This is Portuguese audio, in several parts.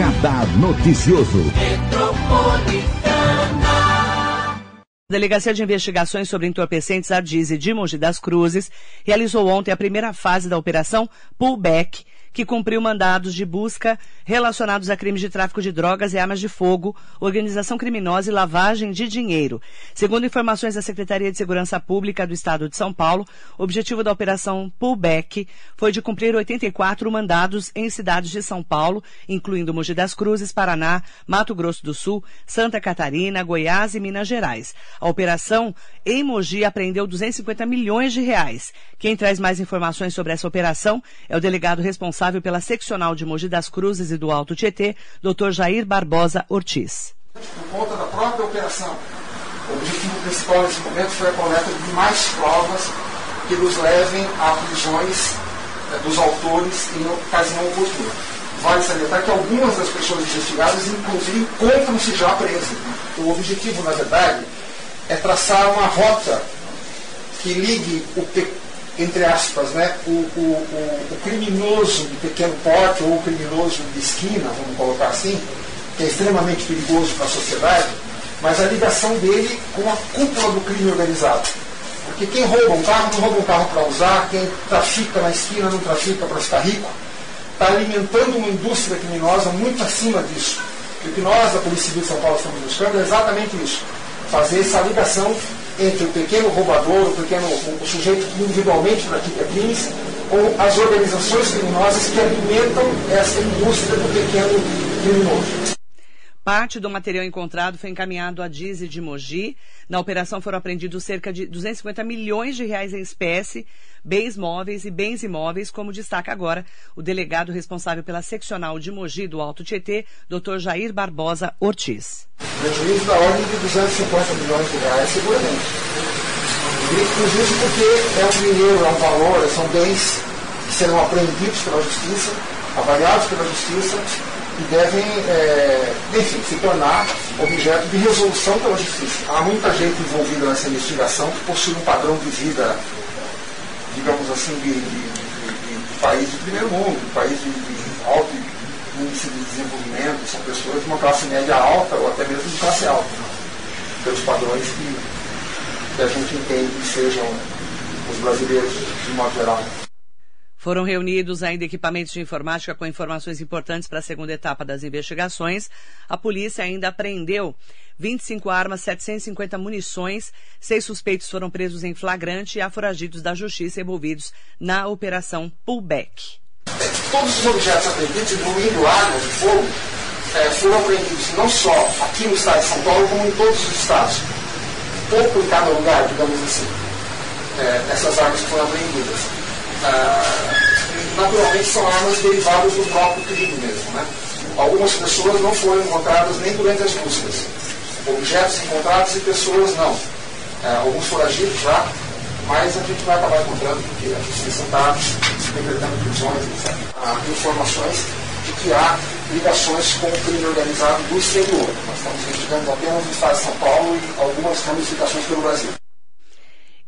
Radar Noticioso. Delegacia de Investigações sobre Entorpecentes Ardize de Mogi das Cruzes realizou ontem a primeira fase da operação Pullback, que cumpriu mandados de busca relacionados a crimes de tráfico de drogas e armas de fogo, organização criminosa e lavagem de dinheiro. Segundo informações da Secretaria de Segurança Pública do Estado de São Paulo, o objetivo da operação Pullback foi de cumprir 84 mandados em cidades de São Paulo, incluindo Mogi das Cruzes, Paraná, Mato Grosso do Sul, Santa Catarina, Goiás e Minas Gerais. A operação em Mogi apreendeu 250 milhões de reais. Quem traz mais informações sobre essa operação é o delegado responsável pela seccional de Mogi das Cruzes e do Alto Tietê, Dr. Jair Barbosa Ortiz. Por conta da própria operação, o objetivo principal nesse momento foi a coleta de mais provas que nos levem a prisões eh, dos autores em ocasião oportuna. Vale salientar que algumas das pessoas investigadas, inclusive, encontram-se já presas. O objetivo, na verdade, é traçar uma rota que ligue o, entre aspas, né, o, o, o, criminoso de pequeno porte ou o criminoso de esquina, vamos colocar assim, que é extremamente perigoso para a sociedade, mas a ligação dele com a cúpula do crime organizado. Porque quem rouba um carro não rouba um carro para usar, quem trafica na esquina não trafica para ficar rico, está alimentando uma indústria criminosa muito acima disso. E o que nós, da Polícia Civil de São Paulo, estamos buscando é exatamente isso fazer essa ligação entre o pequeno roubador, o pequeno o sujeito que individualmente pratica crimes, ou as organizações criminosas que alimentam essa indústria do pequeno criminoso. Parte do material encontrado foi encaminhado à Dize de Mogi. Na operação foram apreendidos cerca de 250 milhões de reais em espécie, bens móveis e bens imóveis, como destaca agora o delegado responsável pela seccional de Mogi do Alto Tietê, Dr. Jair Barbosa Ortiz. Prejuízo da ordem de 250 milhões de reais, seguramente. Prejuízo porque é um dinheiro, é um valor, são bens que serão apreendidos pela justiça, avaliados pela justiça e devem, é, enfim, se tornar objeto de resolução pela justiça. Há muita gente envolvida nessa investigação que possui um padrão de vida, digamos assim, de, de, de, de país de primeiro mundo, de país de, alto índice de desenvolvimento, são pessoas de uma classe média alta ou até mesmo de classe alta, pelos padrões que, que a gente entende que sejam os brasileiros de modo geral. Foram reunidos ainda equipamentos de informática com informações importantes para a segunda etapa das investigações. A polícia ainda apreendeu 25 armas, 750 munições, seis suspeitos foram presos em flagrante e há da justiça envolvidos na operação Pullback. Todos os objetos apreendidos, incluindo armas de fogo, é, foram apreendidos não só aqui no estado de São Paulo, como em todos os estados. Pouco em cada lugar, digamos assim. É, essas armas foram apreendidas. Ah, naturalmente são armas derivadas do próprio crime mesmo. Né? Algumas pessoas não foram encontradas nem durante as buscas. Objetos encontrados e pessoas não. Ah, alguns foragidos já, mas a gente vai acabar encontrando porque a justiça está decretando prisões, etc. Há informações de que há ligações com o crime organizado do exterior. Nós estamos investigando apenas no estado de São Paulo e algumas ramificações pelo Brasil.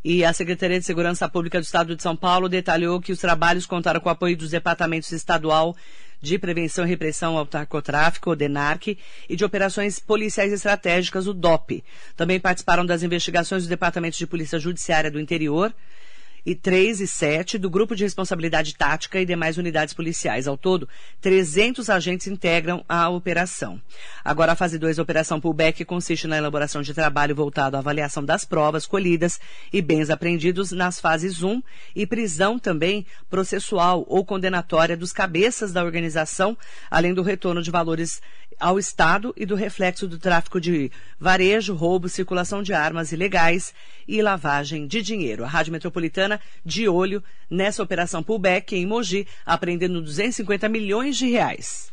E a Secretaria de Segurança Pública do Estado de São Paulo detalhou que os trabalhos contaram com o apoio dos departamentos estadual de Prevenção e Repressão ao Narcotráfico, o DENARC, e de Operações Policiais Estratégicas, o DOP. Também participaram das investigações dos Departamentos de Polícia Judiciária do Interior, e 3 e 7 do Grupo de Responsabilidade Tática e demais unidades policiais. Ao todo, 300 agentes integram a operação. Agora, a fase 2 da Operação Pullback consiste na elaboração de trabalho voltado à avaliação das provas colhidas e bens apreendidos nas fases 1 e prisão também processual ou condenatória dos cabeças da organização, além do retorno de valores ao Estado e do reflexo do tráfico de varejo, roubo, circulação de armas ilegais e lavagem de dinheiro. A Rádio Metropolitana de olho nessa operação pullback em Mogi, apreendendo 250 milhões de reais.